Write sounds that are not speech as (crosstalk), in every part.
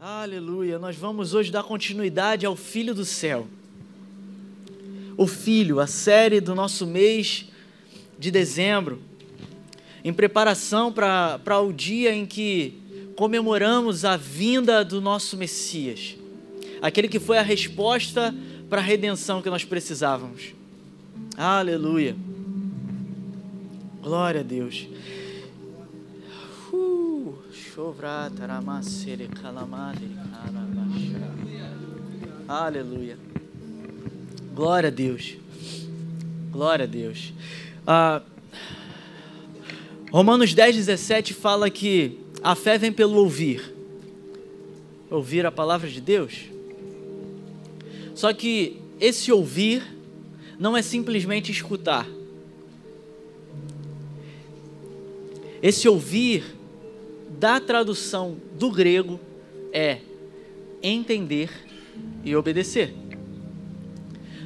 Aleluia. Nós vamos hoje dar continuidade ao Filho do Céu. O Filho, a série do nosso mês de dezembro, em preparação para o dia em que comemoramos a vinda do nosso Messias, aquele que foi a resposta para a redenção que nós precisávamos. Aleluia. Glória a Deus. Aleluia. Glória a Deus. Glória a Deus. Ah, Romanos 10, 17 fala que a fé vem pelo ouvir. Ouvir a palavra de Deus. Só que esse ouvir não é simplesmente escutar. Esse ouvir, da tradução do grego, é entender e obedecer.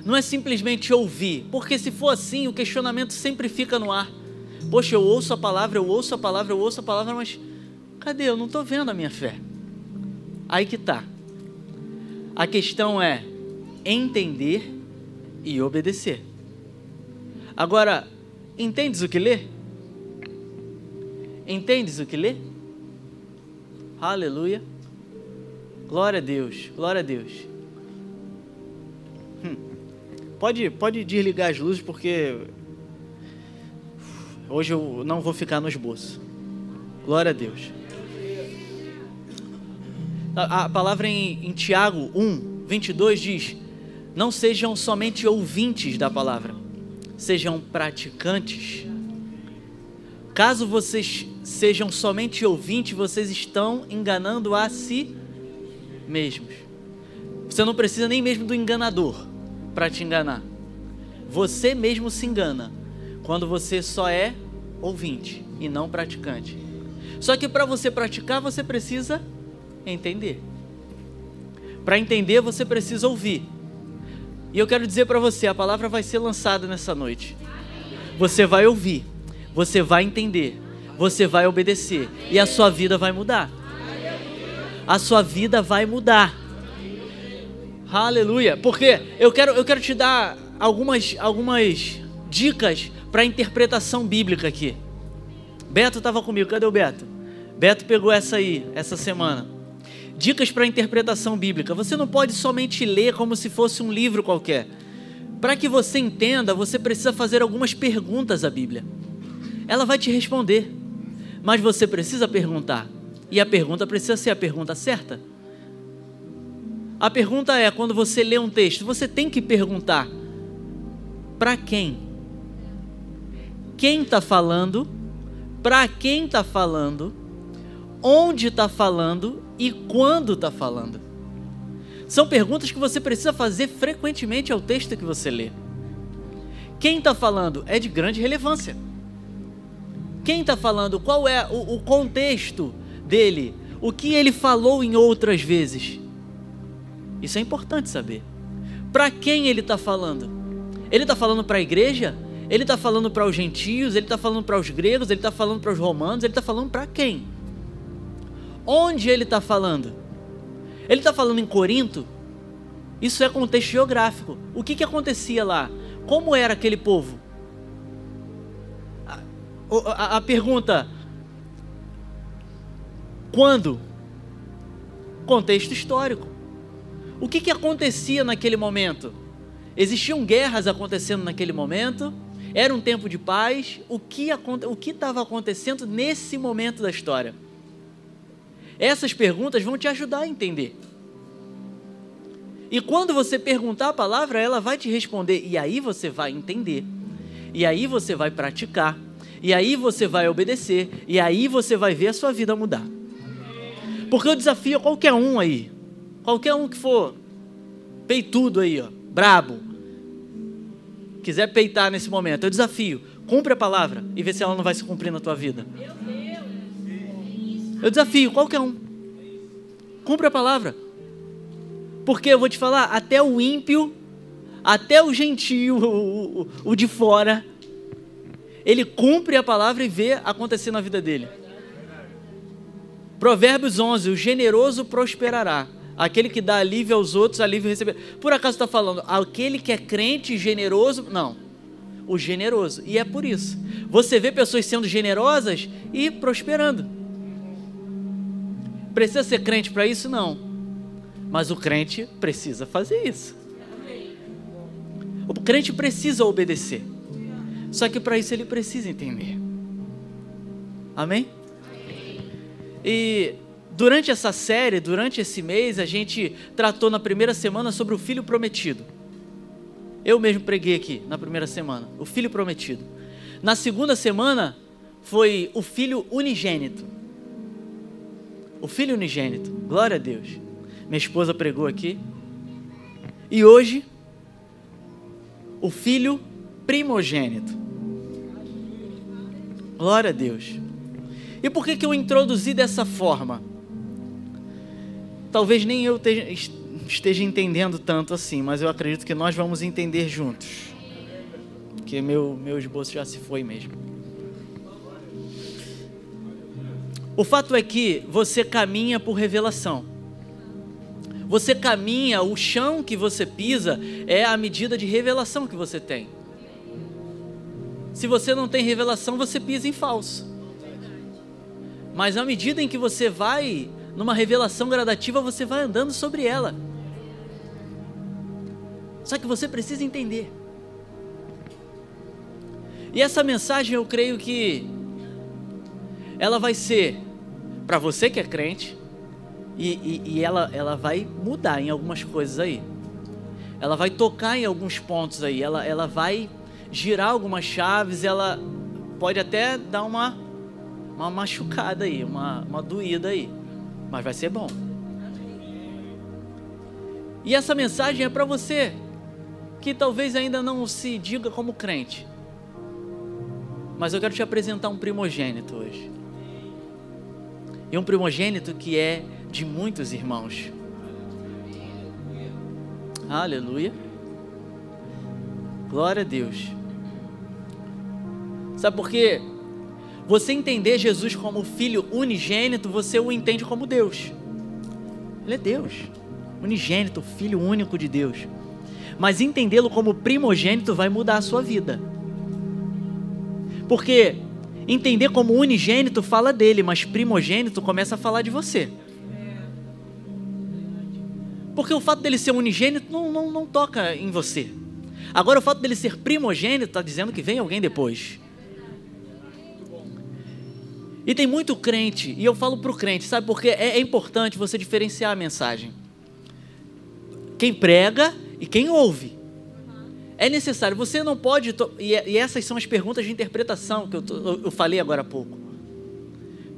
Não é simplesmente ouvir, porque se for assim, o questionamento sempre fica no ar. Poxa, eu ouço a palavra, eu ouço a palavra, eu ouço a palavra, mas cadê? Eu não estou vendo a minha fé. Aí que tá. A questão é entender e obedecer. Agora, entendes o que lê? Entendes o que lê? Aleluia. Glória a Deus, glória a Deus. Hum. Pode, pode desligar as luzes porque hoje eu não vou ficar no esboço. Glória a Deus. A, a palavra em, em Tiago 1, 22 diz: Não sejam somente ouvintes da palavra, sejam praticantes. Caso vocês sejam somente ouvintes, vocês estão enganando a si mesmos. Você não precisa nem mesmo do enganador para te enganar. Você mesmo se engana quando você só é ouvinte e não praticante. Só que para você praticar, você precisa entender. Para entender, você precisa ouvir. E eu quero dizer para você, a palavra vai ser lançada nessa noite. Você vai ouvir, você vai entender, você vai obedecer e a sua vida vai mudar. A sua vida vai mudar. Aleluia. Porque eu quero, eu quero te dar algumas, algumas dicas para interpretação bíblica aqui. Beto estava comigo, cadê o Beto? Beto pegou essa aí, essa semana. Dicas para interpretação bíblica. Você não pode somente ler como se fosse um livro qualquer. Para que você entenda, você precisa fazer algumas perguntas à Bíblia. Ela vai te responder, mas você precisa perguntar. E a pergunta precisa ser a pergunta certa. A pergunta é: quando você lê um texto, você tem que perguntar: para quem? Quem está falando? Para quem está falando? Onde está falando? E quando está falando? São perguntas que você precisa fazer frequentemente ao texto que você lê. Quem está falando é de grande relevância. Quem está falando? Qual é o, o contexto dele? O que ele falou em outras vezes? Isso é importante saber. Para quem ele está falando? Ele está falando para a igreja? Ele está falando para os gentios? Ele está falando para os gregos? Ele está falando para os romanos? Ele está falando para quem? Onde ele está falando? Ele está falando em Corinto? Isso é contexto geográfico. O que, que acontecia lá? Como era aquele povo? A, a, pergunta: quando? Contexto histórico. O que, que acontecia naquele momento? Existiam guerras acontecendo naquele momento? Era um tempo de paz? O que estava acontecendo nesse momento da história? Essas perguntas vão te ajudar a entender. E quando você perguntar a palavra, ela vai te responder, e aí você vai entender. E aí você vai praticar. E aí você vai obedecer. E aí você vai ver a sua vida mudar. Porque eu desafio qualquer um aí Qualquer um que for peitudo aí, ó, brabo, quiser peitar nesse momento, eu desafio, cumpre a palavra e vê se ela não vai se cumprir na tua vida. Eu desafio qualquer um. Cumpre a palavra. Porque eu vou te falar, até o ímpio, até o gentio, (laughs) o, o, o de fora, ele cumpre a palavra e vê acontecer na vida dele. Provérbios 11: O generoso prosperará. Aquele que dá alívio aos outros, alívio receberá. Por acaso está falando aquele que é crente generoso? Não. O generoso. E é por isso. Você vê pessoas sendo generosas e prosperando. Precisa ser crente para isso? Não. Mas o crente precisa fazer isso. O crente precisa obedecer. Só que para isso ele precisa entender. Amém? E durante essa série, durante esse mês, a gente tratou na primeira semana sobre o filho prometido. Eu mesmo preguei aqui na primeira semana, o filho prometido. Na segunda semana foi o filho unigênito. O filho unigênito. Glória a Deus. Minha esposa pregou aqui. E hoje, o filho primogênito. Glória a Deus. E por que, que eu introduzi dessa forma? Talvez nem eu esteja entendendo tanto assim, mas eu acredito que nós vamos entender juntos. Porque meu, meu esboço já se foi mesmo. O fato é que você caminha por revelação. Você caminha, o chão que você pisa é a medida de revelação que você tem. Se você não tem revelação, você pisa em falso. Mas à medida em que você vai numa revelação gradativa, você vai andando sobre ela. Só que você precisa entender. E essa mensagem eu creio que ela vai ser para você que é crente e, e, e, ela, ela vai mudar em algumas coisas aí. Ela vai tocar em alguns pontos aí. Ela, ela vai girar algumas chaves. Ela pode até dar uma uma machucada aí, uma, uma doída aí. Mas vai ser bom. E essa mensagem é para você que talvez ainda não se diga como crente. Mas eu quero te apresentar um primogênito hoje. E um primogênito que é de muitos irmãos. Aleluia. Glória a Deus. Sabe por quê? Você entender Jesus como filho unigênito, você o entende como Deus. Ele é Deus, unigênito, filho único de Deus. Mas entendê-lo como primogênito vai mudar a sua vida. Porque entender como unigênito fala dele, mas primogênito começa a falar de você. Porque o fato dele ser unigênito não, não, não toca em você. Agora, o fato dele ser primogênito está dizendo que vem alguém depois. E tem muito crente, e eu falo para o crente, sabe porque é, é importante você diferenciar a mensagem. Quem prega e quem ouve. É necessário, você não pode. E, e essas são as perguntas de interpretação que eu, eu falei agora há pouco.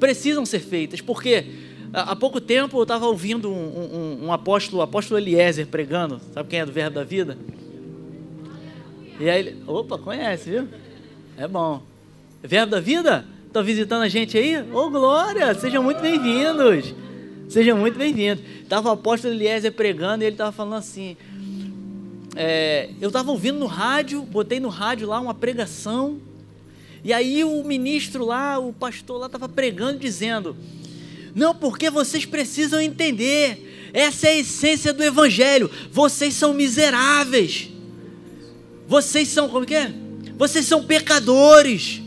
Precisam ser feitas, porque há pouco tempo eu estava ouvindo um, um, um, apóstolo, o apóstolo Eliezer, pregando. Sabe quem é do Verbo da Vida? E aí ele. Opa, conhece, viu? É bom. Verbo da Vida? Estão visitando a gente aí? Ô, oh, glória! Sejam muito bem-vindos! Sejam muito bem-vindos. Estava o apóstolo Eliezer pregando e ele estava falando assim. É, eu estava ouvindo no rádio, botei no rádio lá uma pregação, e aí o ministro lá, o pastor lá, estava pregando, dizendo: Não, porque vocês precisam entender, essa é a essência do Evangelho. Vocês são miseráveis, vocês são, como que é? Vocês são pecadores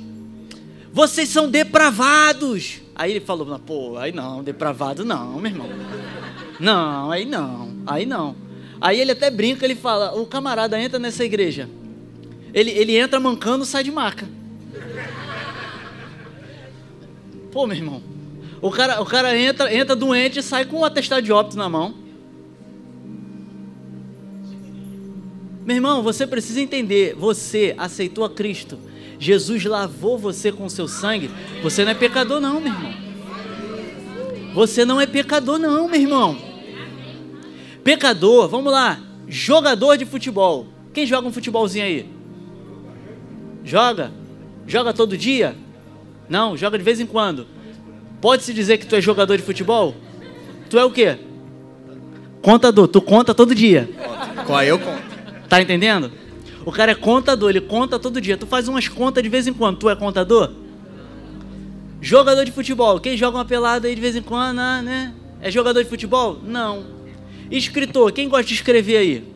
vocês são depravados. Aí ele falou, pô, aí não, depravado não, meu irmão. Não, aí não, aí não. Aí ele até brinca, ele fala, o camarada entra nessa igreja. Ele, ele entra mancando, sai de maca. Pô, meu irmão. O cara, o cara entra, entra doente e sai com um atestado de óbito na mão. Meu irmão, você precisa entender, você aceitou a Cristo Jesus lavou você com seu sangue, você não é pecador, não, meu irmão. Você não é pecador, não, meu irmão. Pecador, vamos lá, jogador de futebol. Quem joga um futebolzinho aí? Joga? Joga todo dia? Não, joga de vez em quando. Pode-se dizer que tu é jogador de futebol? Tu é o quê? Contador, tu conta todo dia. Qual eu conto? Tá entendendo? O cara é contador, ele conta todo dia. Tu faz umas contas de vez em quando. Tu é contador? Jogador de futebol. Quem joga uma pelada aí de vez em quando, ah, né? É jogador de futebol? Não. Escritor. Quem gosta de escrever aí?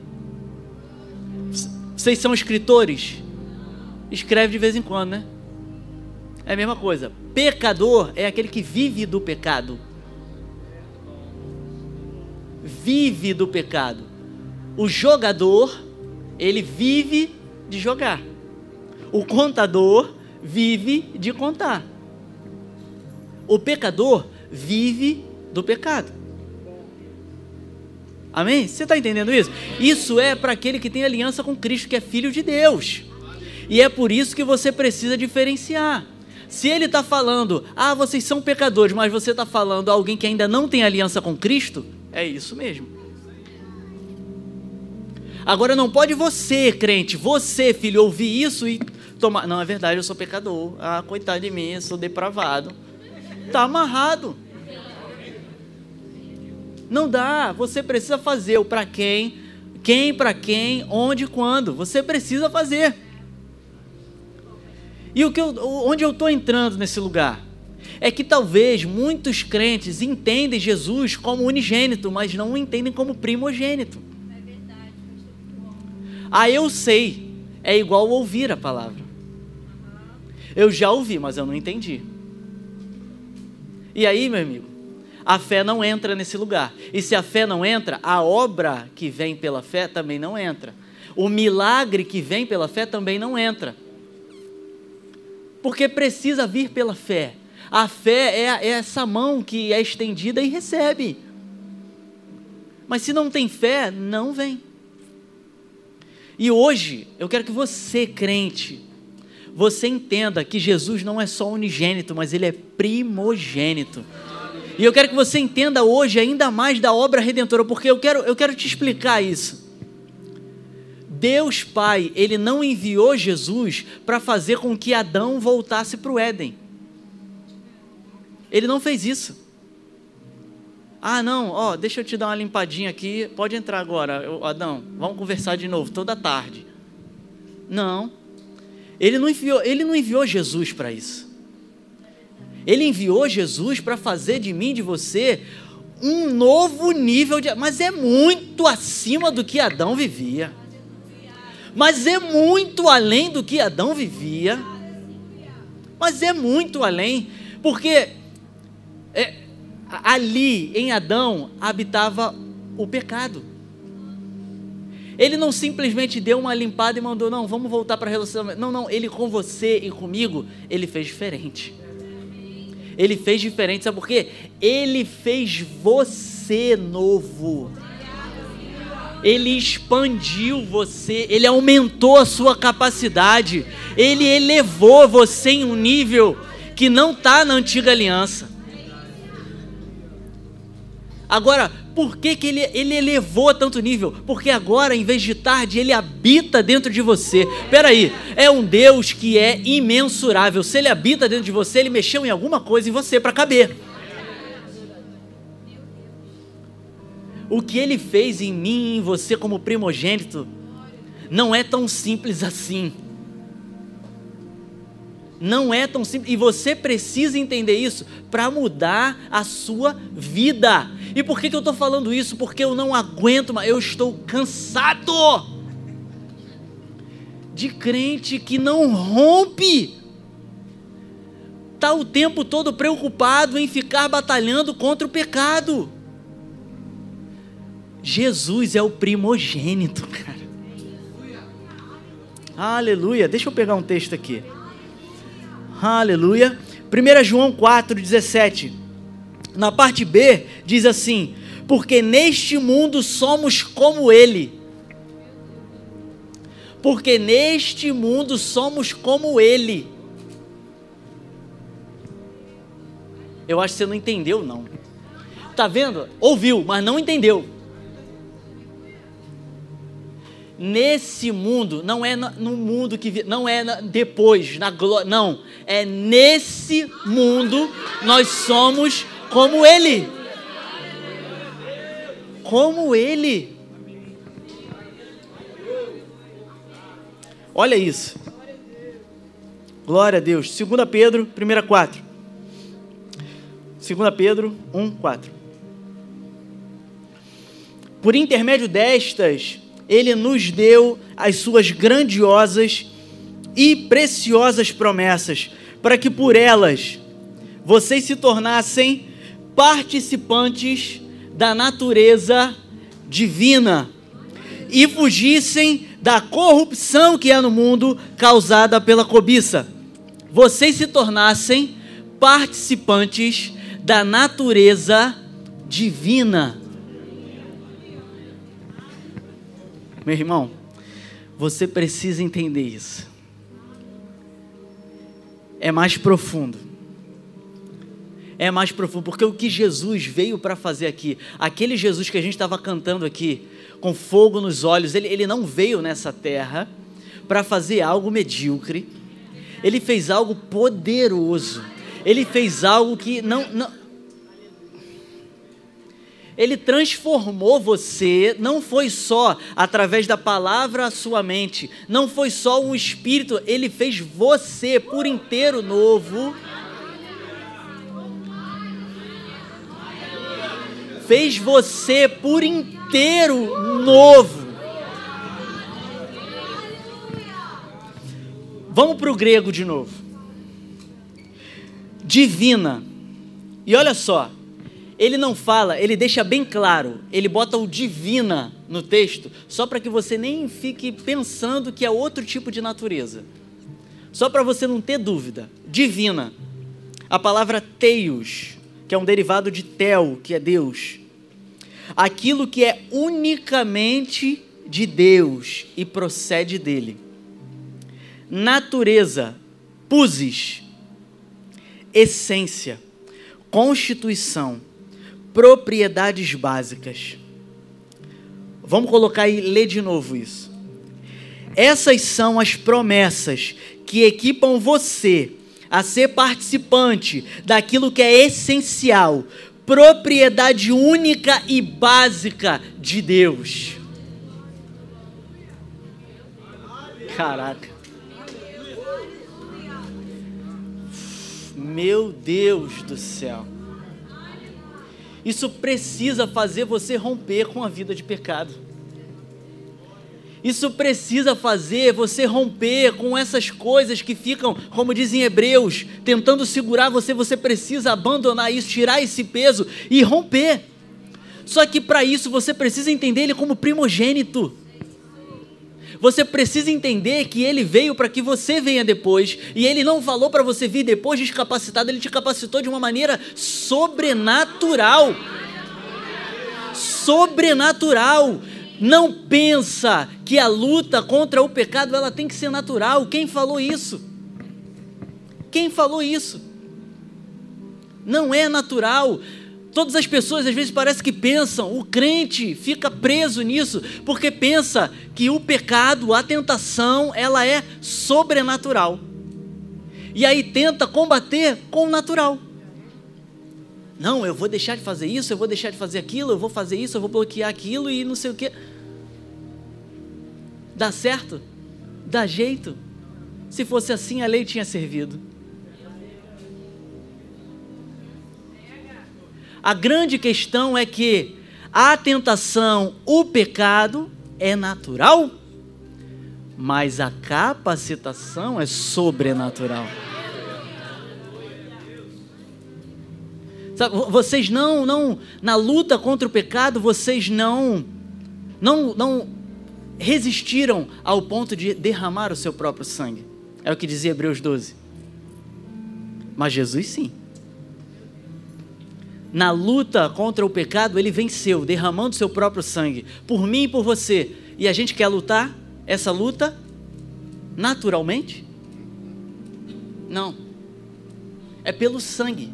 Vocês são escritores? Escreve de vez em quando, né? É a mesma coisa. Pecador é aquele que vive do pecado. Vive do pecado. O jogador, ele vive de jogar. O contador vive de contar. O pecador vive do pecado. Amém? Você está entendendo isso? Isso é para aquele que tem aliança com Cristo, que é filho de Deus. E é por isso que você precisa diferenciar. Se ele está falando, ah, vocês são pecadores, mas você está falando a alguém que ainda não tem aliança com Cristo, é isso mesmo. Agora não pode você, crente, você, filho, ouvir isso e tomar. Não, é verdade, eu sou pecador. Ah, coitado de mim, eu sou depravado. Está amarrado. Não dá. Você precisa fazer o para quem, quem para quem, onde, quando. Você precisa fazer. E o que eu, onde eu estou entrando nesse lugar? É que talvez muitos crentes entendem Jesus como unigênito, mas não o entendem como primogênito. Ah, eu sei. É igual ouvir a palavra. Eu já ouvi, mas eu não entendi. E aí, meu amigo, a fé não entra nesse lugar. E se a fé não entra, a obra que vem pela fé também não entra. O milagre que vem pela fé também não entra porque precisa vir pela fé. A fé é, é essa mão que é estendida e recebe. Mas se não tem fé, não vem. E hoje, eu quero que você, crente, você entenda que Jesus não é só unigênito, mas ele é primogênito. E eu quero que você entenda hoje ainda mais da obra redentora, porque eu quero, eu quero te explicar isso. Deus Pai, ele não enviou Jesus para fazer com que Adão voltasse para o Éden. Ele não fez isso. Ah, não, ó, deixa eu te dar uma limpadinha aqui, pode entrar agora, Adão, vamos conversar de novo toda tarde. Não. Ele não enviou, ele não enviou Jesus para isso. Ele enviou Jesus para fazer de mim, de você, um novo nível de, mas é muito acima do que Adão vivia mas é muito além do que Adão vivia. Mas é muito além, porque é, ali em Adão habitava o pecado. Ele não simplesmente deu uma limpada e mandou, não, vamos voltar para relacionamento. Não, não, ele com você e comigo, ele fez diferente. Ele fez diferente, sabe por quê? Ele fez você novo. Ele expandiu você, ele aumentou a sua capacidade, ele elevou você em um nível que não está na antiga aliança. Agora, por que, que ele, ele elevou a tanto nível? Porque agora, em vez de tarde, ele habita dentro de você. Peraí, é um Deus que é imensurável. Se ele habita dentro de você, ele mexeu em alguma coisa em você para caber. o que ele fez em mim e em você como primogênito não é tão simples assim. Não é tão simples. E você precisa entender isso para mudar a sua vida. E por que, que eu estou falando isso? Porque eu não aguento, mas eu estou cansado de crente que não rompe. Está o tempo todo preocupado em ficar batalhando contra o pecado. Jesus é o primogênito, cara. Aleluia. Deixa eu pegar um texto aqui. Aleluia. 1 João 4,17. Na parte B, diz assim: Porque neste mundo somos como Ele. Porque neste mundo somos como Ele. Eu acho que você não entendeu, não. Tá vendo? Ouviu, mas não entendeu nesse mundo, não é no mundo que não é depois, na glória, não, é nesse mundo nós somos como ele. Como ele. Olha isso. Glória a Deus. 2 Pedro, 1 4. 2 Pedro 1, 4. Por intermédio destas, ele nos deu as suas grandiosas e preciosas promessas, para que por elas vocês se tornassem participantes da natureza divina e fugissem da corrupção que há no mundo causada pela cobiça. Vocês se tornassem participantes da natureza divina. Meu irmão, você precisa entender isso. É mais profundo. É mais profundo, porque o que Jesus veio para fazer aqui, aquele Jesus que a gente estava cantando aqui, com fogo nos olhos, ele, ele não veio nessa terra para fazer algo medíocre, ele fez algo poderoso, ele fez algo que não, não ele transformou você, não foi só através da palavra a sua mente, não foi só o espírito, ele fez você por inteiro novo. Fez você por inteiro novo. Vamos para o grego de novo. Divina. E olha só, ele não fala, ele deixa bem claro, ele bota o divina no texto, só para que você nem fique pensando que é outro tipo de natureza. Só para você não ter dúvida. Divina. A palavra teios, que é um derivado de tel, que é Deus. Aquilo que é unicamente de Deus e procede dele. Natureza, pusis, essência, constituição, propriedades básicas. Vamos colocar e ler de novo isso. Essas são as promessas que equipam você a ser participante daquilo que é essencial, propriedade única e básica de Deus. Caraca. Meu Deus do céu. Isso precisa fazer você romper com a vida de pecado. Isso precisa fazer você romper com essas coisas que ficam, como dizem Hebreus, tentando segurar você. Você precisa abandonar isso, tirar esse peso e romper. Só que para isso você precisa entender ele como primogênito. Você precisa entender que ele veio para que você venha depois, e ele não falou para você vir depois descapacitado, ele te capacitou de uma maneira sobrenatural. Sobrenatural. Não pensa que a luta contra o pecado ela tem que ser natural. Quem falou isso? Quem falou isso? Não é natural. Todas as pessoas às vezes parece que pensam, o crente fica preso nisso, porque pensa que o pecado, a tentação, ela é sobrenatural. E aí tenta combater com o natural. Não, eu vou deixar de fazer isso, eu vou deixar de fazer aquilo, eu vou fazer isso, eu vou bloquear aquilo e não sei o quê. Dá certo? Dá jeito? Se fosse assim, a lei tinha servido. A grande questão é que a tentação, o pecado é natural, mas a capacitação é sobrenatural. Sabe, vocês não, não, na luta contra o pecado, vocês não, não, não resistiram ao ponto de derramar o seu próprio sangue. É o que dizia Hebreus 12. Mas Jesus sim na luta contra o pecado, ele venceu, derramando seu próprio sangue, por mim e por você. E a gente quer lutar essa luta naturalmente? Não. É pelo sangue.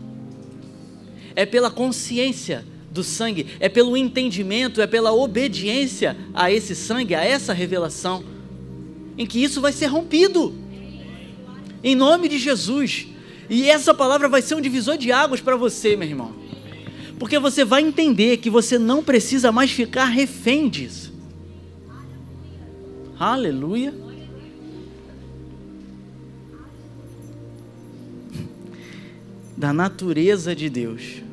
É pela consciência do sangue, é pelo entendimento, é pela obediência a esse sangue, a essa revelação, em que isso vai ser rompido. Em nome de Jesus. E essa palavra vai ser um divisor de águas para você, meu irmão. Porque você vai entender que você não precisa mais ficar refém disso. Aleluia. Da natureza de Deus.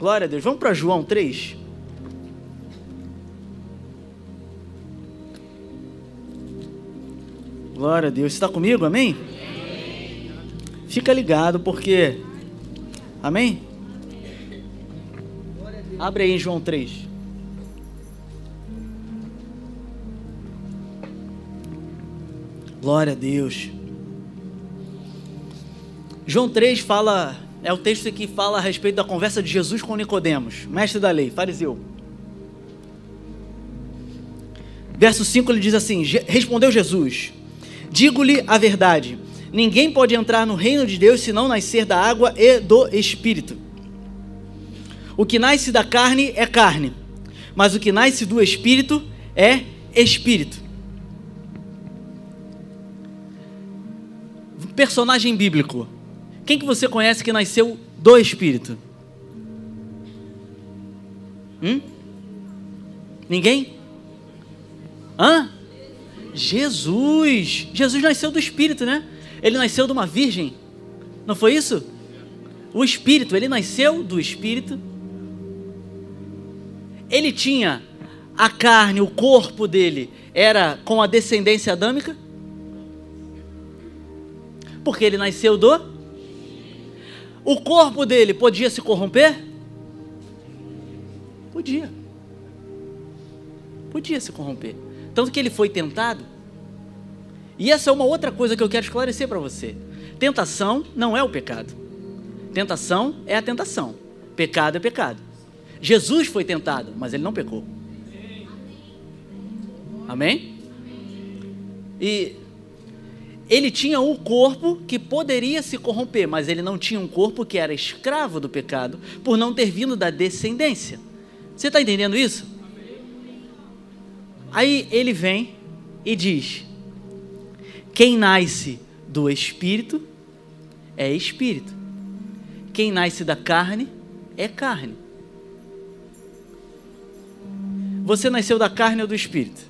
Glória a Deus. Vamos para João 3. Glória a Deus. Está comigo? Amém? Fica ligado porque. Amém? Abre aí em João 3. Glória a Deus. João 3 fala, é o texto que fala a respeito da conversa de Jesus com Nicodemos, mestre da lei, fariseu. Verso 5 ele diz assim: Respondeu Jesus: Digo-lhe a verdade, ninguém pode entrar no reino de Deus se não nascer da água e do espírito. O que nasce da carne é carne, mas o que nasce do espírito é espírito. Personagem bíblico. Quem que você conhece que nasceu do espírito? Hum? Ninguém? Hã? Jesus. Jesus nasceu do espírito, né? Ele nasceu de uma virgem. Não foi isso? O espírito, ele nasceu do espírito ele tinha a carne, o corpo dele era com a descendência adâmica? Porque ele nasceu do. O corpo dele podia se corromper? Podia. Podia se corromper. Tanto que ele foi tentado. E essa é uma outra coisa que eu quero esclarecer para você. Tentação não é o pecado. Tentação é a tentação. Pecado é pecado. Jesus foi tentado, mas ele não pecou. Amém? E ele tinha um corpo que poderia se corromper, mas ele não tinha um corpo que era escravo do pecado, por não ter vindo da descendência. Você está entendendo isso? Aí ele vem e diz: Quem nasce do espírito é espírito, quem nasce da carne é carne. Você nasceu da carne ou do espírito?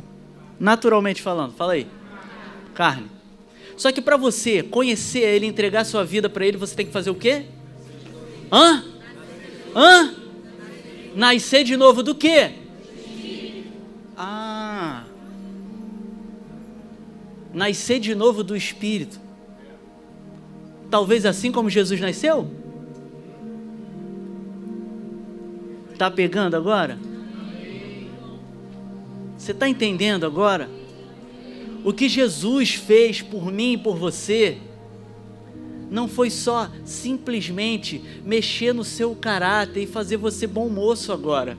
Naturalmente falando, fala aí. Carne. Só que para você conhecer Ele, entregar sua vida para Ele, você tem que fazer o quê? Hã? Hã? Nascer de novo do quê? Ah. Nascer de novo do Espírito. Talvez assim como Jesus nasceu? Tá pegando agora? Você está entendendo agora? O que Jesus fez por mim e por você não foi só simplesmente mexer no seu caráter e fazer você bom moço agora.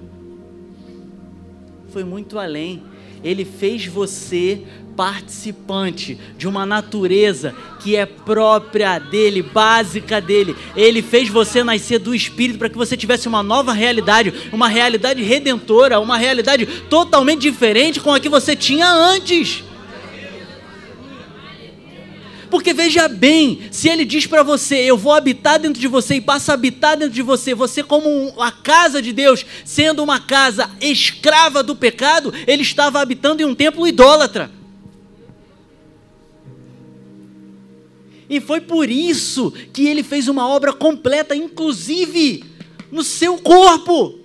Foi muito além. Ele fez você participante de uma natureza que é própria dele, básica dele. Ele fez você nascer do Espírito para que você tivesse uma nova realidade, uma realidade redentora, uma realidade totalmente diferente com a que você tinha antes. Porque veja bem, se ele diz para você, eu vou habitar dentro de você e passa a habitar dentro de você, você como a casa de Deus, sendo uma casa escrava do pecado, ele estava habitando em um templo idólatra. E foi por isso que ele fez uma obra completa, inclusive no seu corpo.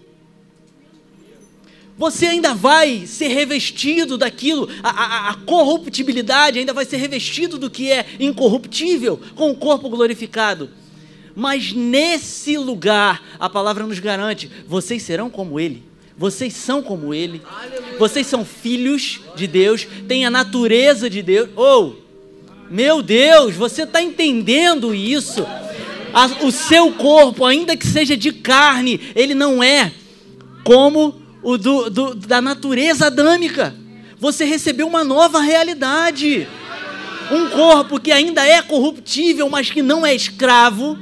Você ainda vai ser revestido daquilo, a, a, a, corruptibilidade ainda vai ser revestido do que é incorruptível, com o corpo glorificado. Mas nesse lugar, a palavra nos garante: vocês serão como Ele, vocês são como Ele, vocês são filhos de Deus, têm a natureza de Deus. Ou, oh, meu Deus, você está entendendo isso? o seu corpo, ainda que seja de carne, ele não é como o do, do, da natureza adâmica. Você recebeu uma nova realidade. Um corpo que ainda é corruptível, mas que não é escravo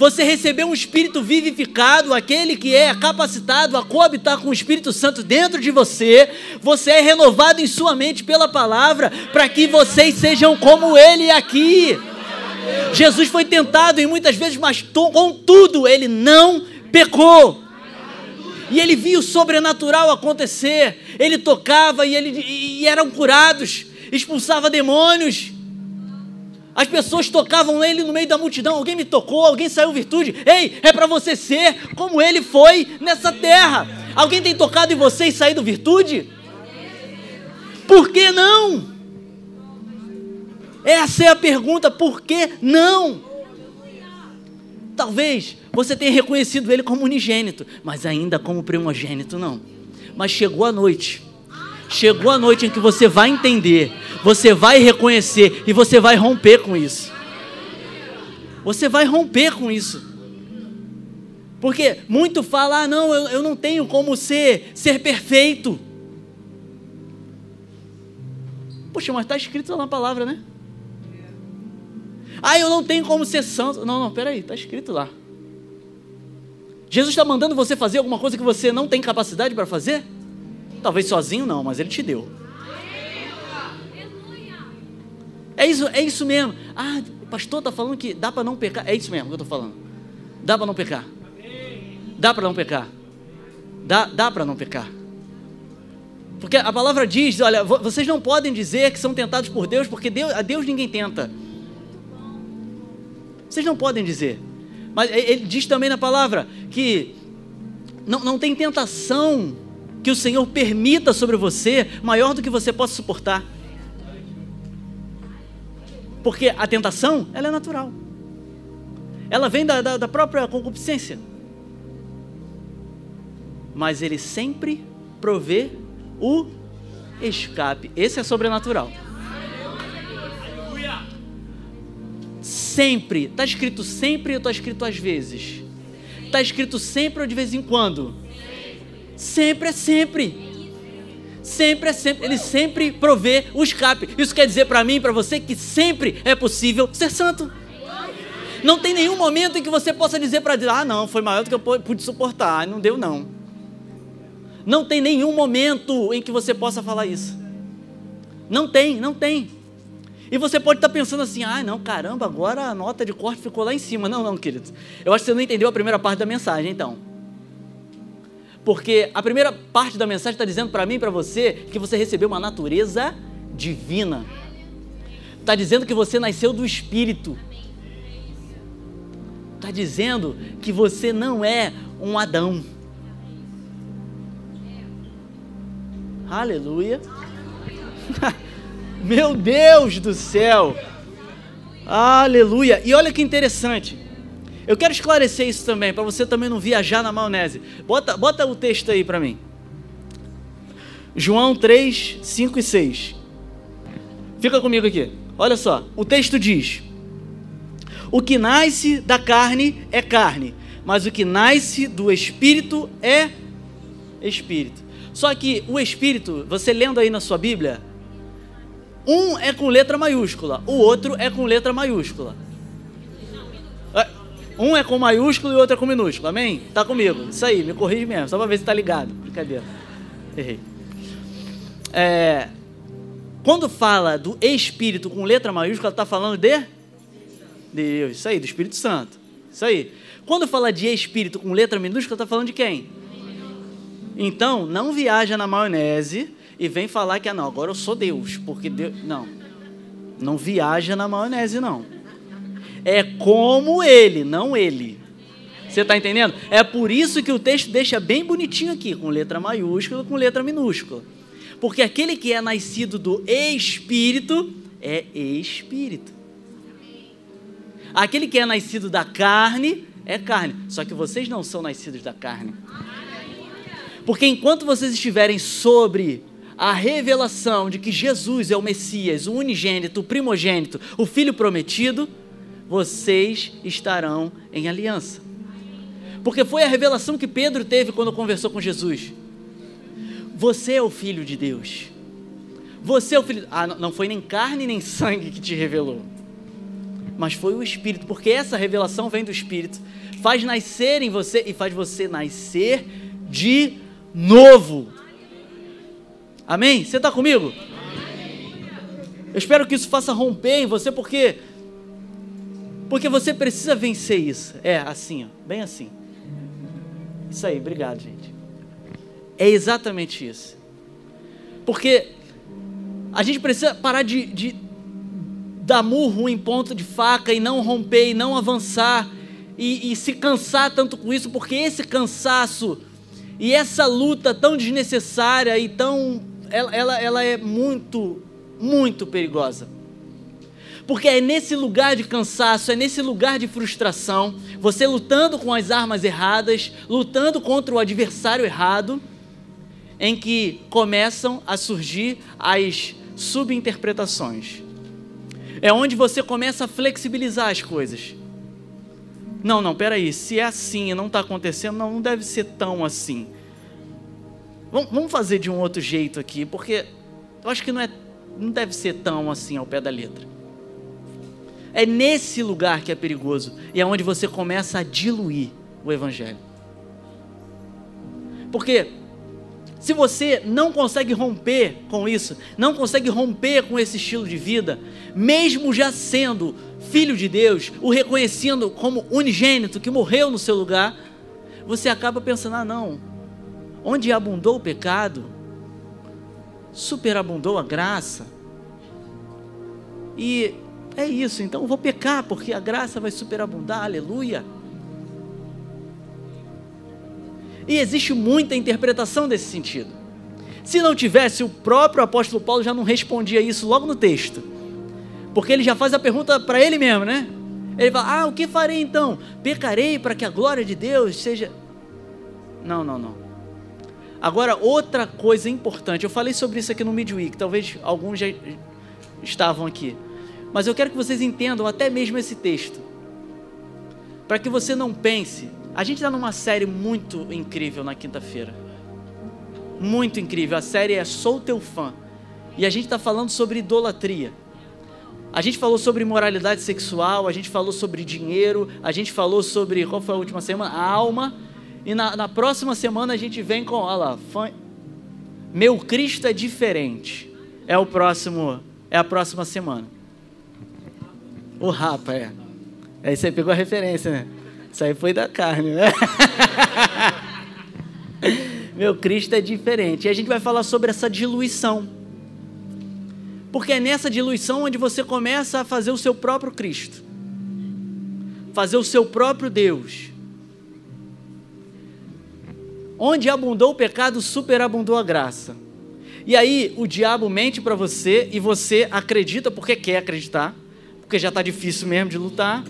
você recebeu um espírito vivificado, aquele que é capacitado a coabitar com o Espírito Santo dentro de você. Você é renovado em sua mente pela palavra, para que vocês sejam como ele aqui. Jesus foi tentado e muitas vezes, mas contudo, ele não pecou. E ele viu o sobrenatural acontecer. Ele tocava e, ele, e eram curados, expulsava demônios. As pessoas tocavam ele no meio da multidão. Alguém me tocou, alguém saiu virtude. Ei, é para você ser como ele foi nessa terra. Alguém tem tocado em você e saído virtude? Por que não? Essa é a pergunta, por que não? Talvez você tenha reconhecido ele como unigênito, mas ainda como primogênito não. Mas chegou a noite. Chegou a noite em que você vai entender, você vai reconhecer e você vai romper com isso. Você vai romper com isso. Porque muito fala, ah, não, eu, eu não tenho como ser, ser perfeito. Poxa, mas está escrito na palavra, né? Ah, eu não tenho como ser santo. Não, não, peraí, está escrito lá. Jesus está mandando você fazer alguma coisa que você não tem capacidade para fazer? Talvez sozinho não, mas Ele te deu. É isso, é isso mesmo. Ah, o pastor está falando que dá para não pecar. É isso mesmo que eu estou falando. Dá para não pecar. Dá para não pecar. Dá, dá para não pecar. Porque a palavra diz: olha, vocês não podem dizer que são tentados por Deus, porque Deus, a Deus ninguém tenta. Vocês não podem dizer. Mas ele diz também na palavra que não, não tem tentação que o Senhor permita sobre você maior do que você possa suportar. Porque a tentação, ela é natural. Ela vem da, da, da própria concupiscência. Mas ele sempre provê o escape. Esse é sobrenatural. Sempre. Está escrito sempre ou está escrito às vezes? Está escrito sempre ou de vez em quando? Sempre é sempre. Sempre é sempre. Ele sempre provê o escape. Isso quer dizer para mim e para você que sempre é possível ser santo. Não tem nenhum momento em que você possa dizer para Deus: ah, não, foi maior do que eu pude suportar. Não deu, não. Não tem nenhum momento em que você possa falar isso. Não tem, não tem. E você pode estar pensando assim, ah, não, caramba, agora a nota de corte ficou lá em cima. Não, não, querido. Eu acho que você não entendeu a primeira parte da mensagem, então. Porque a primeira parte da mensagem está dizendo para mim e para você que você recebeu uma natureza divina. Está dizendo que você nasceu do Espírito. Está dizendo que você não é um Adão. Aleluia. (laughs) Meu Deus do céu! Aleluia! E olha que interessante. Eu quero esclarecer isso também, para você também não viajar na maionese. Bota, bota o texto aí para mim. João 3, 5 e 6. Fica comigo aqui. Olha só, o texto diz: O que nasce da carne é carne, mas o que nasce do espírito é espírito. Só que o espírito, você lendo aí na sua Bíblia, um é com letra maiúscula, o outro é com letra maiúscula. É, um é com maiúsculo e o outro é com minúsculo, amém? Tá comigo, isso aí, me corrige mesmo, só pra ver se tá ligado. Brincadeira, errei. É, quando fala do Espírito com letra maiúscula, tá falando de Deus, isso aí, do Espírito Santo, isso aí. Quando fala de Espírito com letra minúscula, tá falando de quem? Então, não viaja na maionese e vem falar que, ah, não, agora eu sou Deus, porque Deus. Não. Não viaja na maionese, não. É como ele, não ele. Você está entendendo? É por isso que o texto deixa bem bonitinho aqui, com letra maiúscula, com letra minúscula. Porque aquele que é nascido do Espírito é Espírito. Aquele que é nascido da carne é carne. Só que vocês não são nascidos da carne. Porque enquanto vocês estiverem sobre a revelação de que Jesus é o Messias, o unigênito, o primogênito, o filho prometido, vocês estarão em aliança. Porque foi a revelação que Pedro teve quando conversou com Jesus. Você é o filho de Deus. Você é o filho. Ah, não foi nem carne nem sangue que te revelou, mas foi o Espírito, porque essa revelação vem do Espírito, faz nascer em você e faz você nascer de novo. Amém? Você está comigo? Eu espero que isso faça romper em você, porque porque você precisa vencer isso. É assim, ó, bem assim. Isso aí, obrigado, gente. É exatamente isso. Porque a gente precisa parar de, de dar murro em ponto de faca e não romper e não avançar e, e se cansar tanto com isso, porque esse cansaço e essa luta tão desnecessária e tão. Ela, ela, ela é muito, muito perigosa. Porque é nesse lugar de cansaço, é nesse lugar de frustração, você lutando com as armas erradas, lutando contra o adversário errado, em que começam a surgir as subinterpretações. É onde você começa a flexibilizar as coisas. Não, não, peraí, se é assim e não está acontecendo, não, não deve ser tão assim. Vamos fazer de um outro jeito aqui, porque eu acho que não, é, não deve ser tão assim ao pé da letra. É nesse lugar que é perigoso e é onde você começa a diluir o Evangelho. Porque se você não consegue romper com isso, não consegue romper com esse estilo de vida, mesmo já sendo filho de Deus, o reconhecendo como unigênito que morreu no seu lugar, você acaba pensando: ah, não, onde abundou o pecado, superabundou a graça. E é isso, então eu vou pecar, porque a graça vai superabundar, aleluia. E existe muita interpretação desse sentido. Se não tivesse, o próprio apóstolo Paulo já não respondia isso logo no texto. Porque ele já faz a pergunta para ele mesmo, né? Ele fala: Ah, o que farei então? Pecarei para que a glória de Deus seja. Não, não, não. Agora, outra coisa importante, eu falei sobre isso aqui no Midweek, talvez alguns já estavam aqui. Mas eu quero que vocês entendam até mesmo esse texto. Para que você não pense. A gente está numa série muito incrível na quinta-feira. Muito incrível. A série é Sou Teu Fã. E a gente está falando sobre idolatria. A gente falou sobre moralidade sexual, a gente falou sobre dinheiro, a gente falou sobre. Qual foi a última semana? A alma. E na, na próxima semana a gente vem com. Olha lá. Fã, Meu Cristo é diferente. É o próximo. É a próxima semana. O rapa, é. Aí você pegou a referência, né? Isso aí foi da carne, né? (laughs) Meu Cristo é diferente. E a gente vai falar sobre essa diluição. Porque é nessa diluição onde você começa a fazer o seu próprio Cristo. Fazer o seu próprio Deus. Onde abundou o pecado, superabundou a graça. E aí o diabo mente para você e você acredita porque quer acreditar porque já está difícil mesmo de lutar.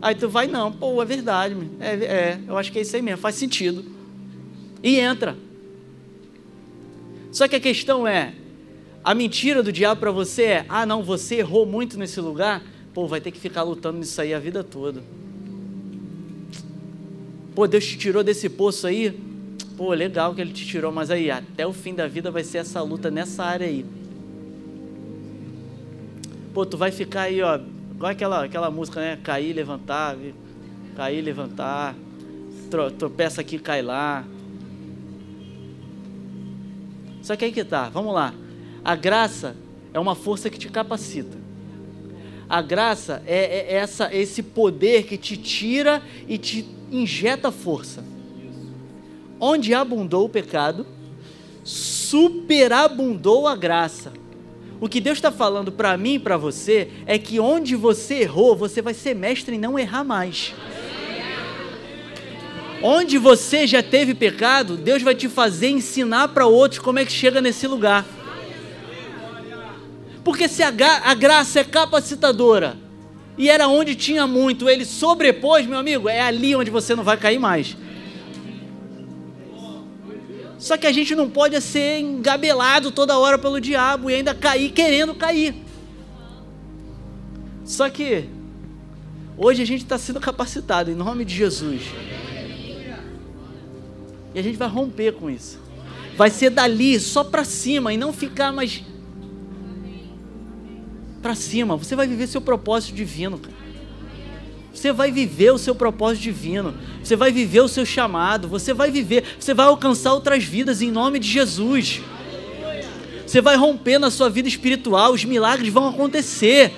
Aí tu vai, não, pô, é verdade, é, é, eu acho que é isso aí mesmo, faz sentido. E entra. Só que a questão é, a mentira do diabo para você é, ah não, você errou muito nesse lugar, pô, vai ter que ficar lutando nisso aí a vida toda. Pô, Deus te tirou desse poço aí, pô, legal que ele te tirou, mas aí, até o fim da vida vai ser essa luta nessa área aí. Pô, tu vai ficar aí, ó, Igual aquela, aquela música, né? Cair, levantar, cair, levantar, tropeça aqui, cai lá. Só que aí que tá, vamos lá. A graça é uma força que te capacita. A graça é, é essa, esse poder que te tira e te injeta força. Onde abundou o pecado, superabundou a graça. O que Deus está falando para mim e para você é que onde você errou, você vai ser mestre em não errar mais. Onde você já teve pecado, Deus vai te fazer ensinar para outros como é que chega nesse lugar. Porque se a, a graça é capacitadora e era onde tinha muito, ele sobrepôs, meu amigo, é ali onde você não vai cair mais. Só que a gente não pode ser engabelado toda hora pelo diabo e ainda cair querendo cair. Só que hoje a gente está sendo capacitado em nome de Jesus. E a gente vai romper com isso. Vai ser dali só para cima e não ficar mais para cima. Você vai viver seu propósito divino, cara. Você vai viver o seu propósito divino. Você vai viver o seu chamado. Você vai viver. Você vai alcançar outras vidas em nome de Jesus. Você vai romper na sua vida espiritual. Os milagres vão acontecer.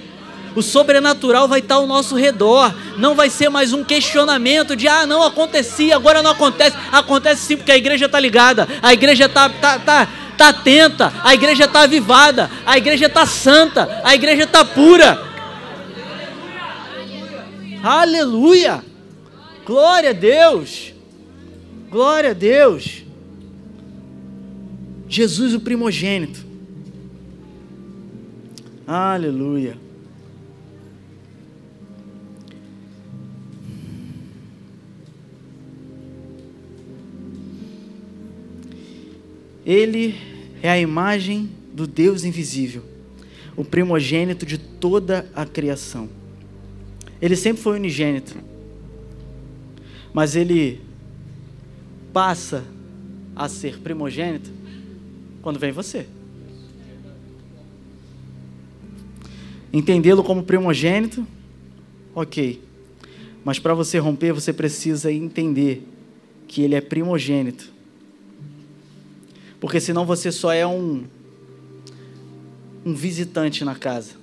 O sobrenatural vai estar ao nosso redor. Não vai ser mais um questionamento de ah, não acontecia, agora não acontece. Acontece sim, porque a igreja está ligada, a igreja está tá, tá, tá atenta, a igreja está avivada, a igreja está santa, a igreja está pura. Aleluia! Glória a Deus! Glória a Deus! Jesus, o primogênito. Aleluia. Ele é a imagem do Deus invisível, o primogênito de toda a criação. Ele sempre foi unigênito, mas ele passa a ser primogênito quando vem você. Entendê-lo como primogênito, ok. Mas para você romper, você precisa entender que ele é primogênito porque senão você só é um, um visitante na casa.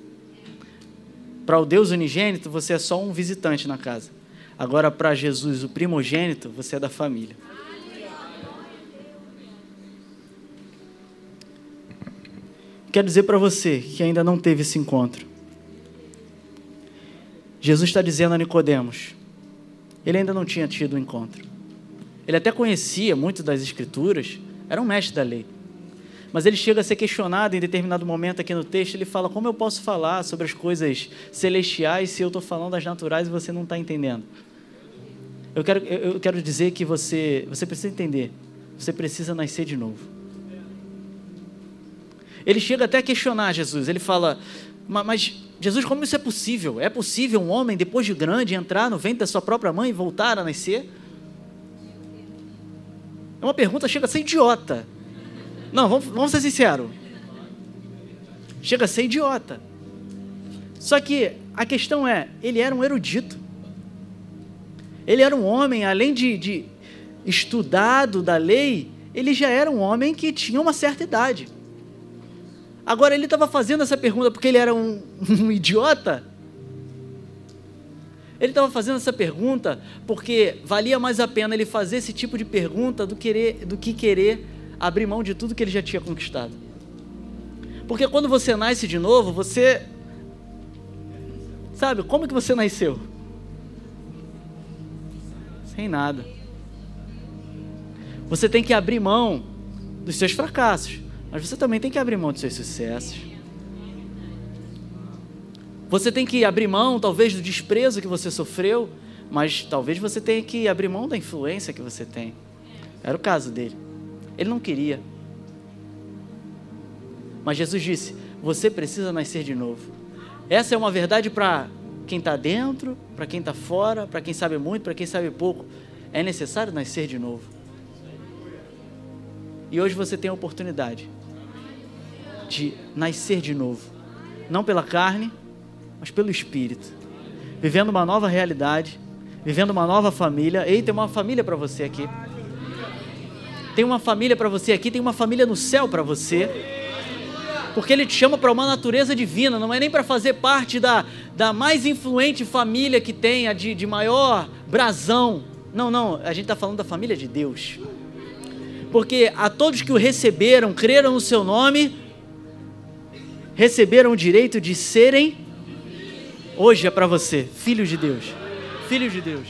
Para o Deus unigênito, você é só um visitante na casa. Agora, para Jesus, o primogênito, você é da família. Quero dizer para você que ainda não teve esse encontro. Jesus está dizendo a Nicodemos, ele ainda não tinha tido o um encontro. Ele até conhecia muito das escrituras, era um mestre da lei. Mas ele chega a ser questionado em determinado momento aqui no texto. Ele fala: Como eu posso falar sobre as coisas celestiais se eu estou falando das naturais e você não está entendendo? Eu quero, eu quero dizer que você, você precisa entender. Você precisa nascer de novo. Ele chega até a questionar Jesus. Ele fala: Mas Jesus, como isso é possível? É possível um homem, depois de grande, entrar no ventre da sua própria mãe e voltar a nascer? É uma pergunta chega a ser idiota. Não, vamos, vamos ser sinceros. Chega a ser idiota. Só que a questão é, ele era um erudito. Ele era um homem, além de, de estudado da lei, ele já era um homem que tinha uma certa idade. Agora, ele estava fazendo essa pergunta porque ele era um, (laughs) um idiota? Ele estava fazendo essa pergunta porque valia mais a pena ele fazer esse tipo de pergunta do, querer, do que querer abrir mão de tudo que ele já tinha conquistado. Porque quando você nasce de novo, você. Sabe, como que você nasceu? Sem nada. Você tem que abrir mão dos seus fracassos, mas você também tem que abrir mão dos seus sucessos. Você tem que abrir mão, talvez, do desprezo que você sofreu, mas talvez você tenha que abrir mão da influência que você tem. Era o caso dele. Ele não queria. Mas Jesus disse: Você precisa nascer de novo. Essa é uma verdade para quem está dentro, para quem está fora, para quem sabe muito, para quem sabe pouco. É necessário nascer de novo. E hoje você tem a oportunidade de nascer de novo. Não pela carne, mas pelo Espírito. Vivendo uma nova realidade, vivendo uma nova família. Ei, tem uma família para você aqui. Tem uma família para você aqui, tem uma família no céu para você. Porque Ele te chama para uma natureza divina, não é nem para fazer parte da, da mais influente família que tem, a de, de maior brasão. Não, não, a gente está falando da família de Deus. Porque a todos que o receberam, creram no seu nome, receberam o direito de serem Hoje é para você, filho de Deus. Filho de Deus.